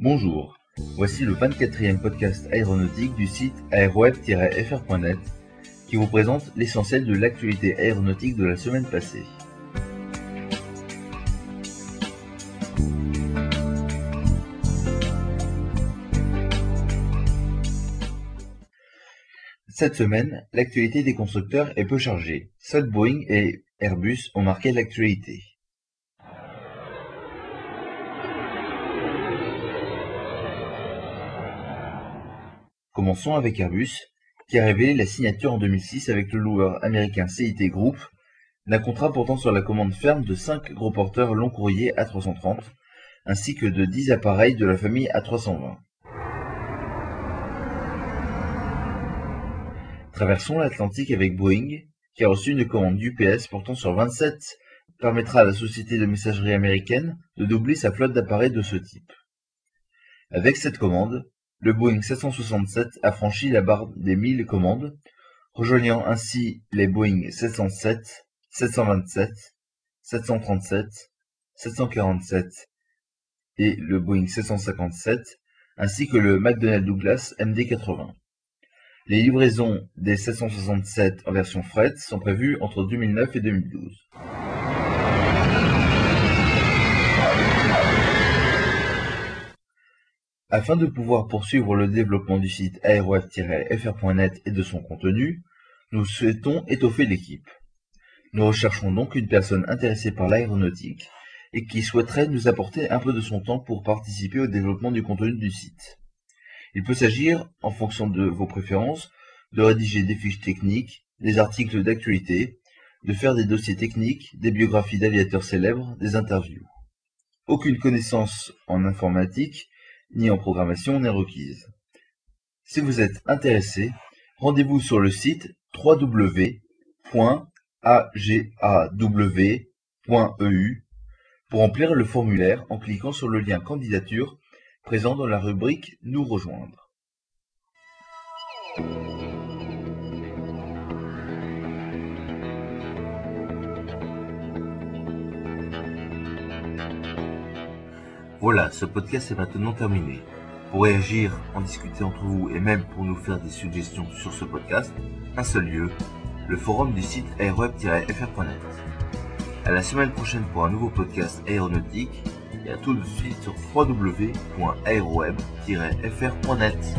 Bonjour, voici le 24e podcast aéronautique du site aeroweb-fr.net qui vous présente l'essentiel de l'actualité aéronautique de la semaine passée. Cette semaine, l'actualité des constructeurs est peu chargée. Seuls Boeing et Airbus ont marqué l'actualité. Commençons avec Airbus, qui a révélé la signature en 2006 avec le loueur américain CIT Group d'un contrat portant sur la commande ferme de 5 gros porteurs long courrier A330, ainsi que de 10 appareils de la famille A320. Traversons l'Atlantique avec Boeing, qui a reçu une commande d'UPS portant sur 27 permettra à la société de messagerie américaine de doubler sa flotte d'appareils de ce type. Avec cette commande, le Boeing 767 a franchi la barre des 1000 commandes, rejoignant ainsi les Boeing 707, 727, 737, 747 et le Boeing 757, ainsi que le McDonnell Douglas MD-80. Les livraisons des 767 en version fret sont prévues entre 2009 et 2012. Afin de pouvoir poursuivre le développement du site aeroweb-fr.net et de son contenu, nous souhaitons étoffer l'équipe. Nous recherchons donc une personne intéressée par l'aéronautique et qui souhaiterait nous apporter un peu de son temps pour participer au développement du contenu du site. Il peut s'agir, en fonction de vos préférences, de rédiger des fiches techniques, des articles d'actualité, de faire des dossiers techniques, des biographies d'aviateurs célèbres, des interviews. Aucune connaissance en informatique ni en programmation n'est requise. Si vous êtes intéressé, rendez-vous sur le site www.agaw.eu pour remplir le formulaire en cliquant sur le lien candidature présent dans la rubrique Nous rejoindre. Voilà, ce podcast est maintenant terminé. Pour réagir, en discuter entre vous et même pour nous faire des suggestions sur ce podcast, un seul lieu, le forum du site aeroweb-fr.net. À la semaine prochaine pour un nouveau podcast aéronautique et à tout de suite sur www.aeroweb-fr.net.